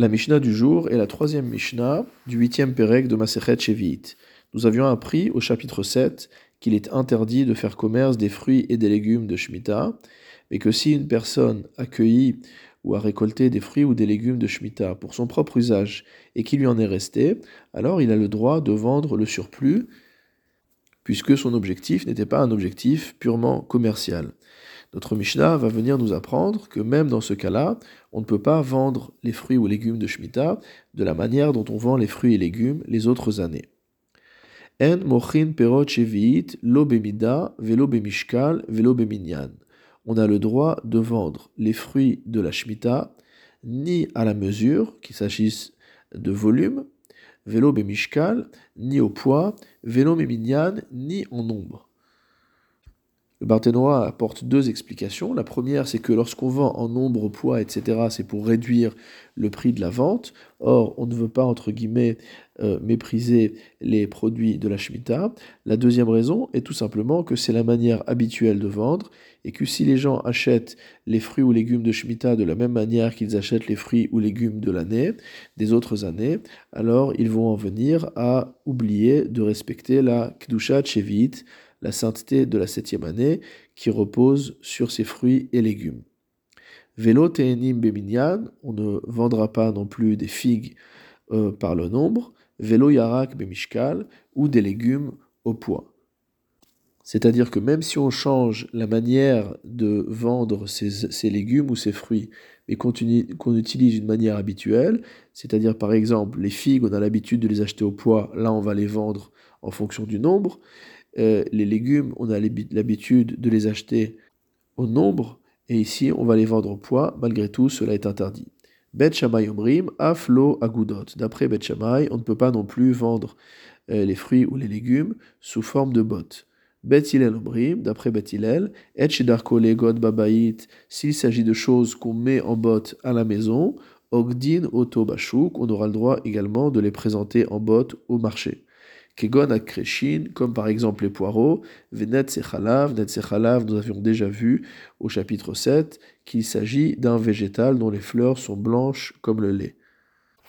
La Mishnah du jour est la troisième Mishnah du huitième Pérec de Masechet Shevit. Nous avions appris au chapitre 7 qu'il est interdit de faire commerce des fruits et des légumes de Shemitah, mais que si une personne a cueilli ou a récolté des fruits ou des légumes de Shemitah pour son propre usage et qu'il lui en est resté, alors il a le droit de vendre le surplus, puisque son objectif n'était pas un objectif purement commercial. Notre Mishnah va venir nous apprendre que même dans ce cas-là, on ne peut pas vendre les fruits ou légumes de Shemitah de la manière dont on vend les fruits et légumes les autres années. En mochin perot bemishkal. On a le droit de vendre les fruits de la Shemitah ni à la mesure, qu'il s'agisse de volume, vélo bemishkal, ni au poids, vélo beminyan, ni en nombre. Le Barthénois apporte deux explications. La première, c'est que lorsqu'on vend en nombre, poids, etc., c'est pour réduire le prix de la vente. Or, on ne veut pas, entre guillemets, euh, mépriser les produits de la Shemitah. La deuxième raison est tout simplement que c'est la manière habituelle de vendre et que si les gens achètent les fruits ou légumes de Shemitah de la même manière qu'ils achètent les fruits ou légumes de l'année, des autres années, alors ils vont en venir à oublier de respecter la Kdusha Chevit, la sainteté de la septième année, qui repose sur ses fruits et légumes. Velo teenim beminyan, on ne vendra pas non plus des figues euh, par le nombre, velo yarak bemishkal, ou des légumes au poids. C'est-à-dire que même si on change la manière de vendre ces, légumes ou ces fruits, mais qu'on utilise une manière habituelle, c'est-à-dire par exemple les figues, on a l'habitude de les acheter au poids, là on va les vendre en fonction du nombre, euh, les légumes, on a l'habitude de les acheter au nombre, et ici, on va les vendre au poids. Malgré tout, cela est interdit. Bet Shammai Omrim, Aflo Agudot. D'après Bet Shammai, on ne peut pas non plus vendre euh, les fruits ou les légumes sous forme de bottes. Bet Hillel Omrim, d'après Bet Hillel, Et God Babait, s'il s'agit de choses qu'on met en bottes à la maison, Ogdin Oto Bashuk, on aura le droit également de les présenter en bottes au marché. Comme par exemple les poireaux, Venet Sechalav, Net Sechalav, nous avions déjà vu au chapitre 7 qu'il s'agit d'un végétal dont les fleurs sont blanches comme le lait.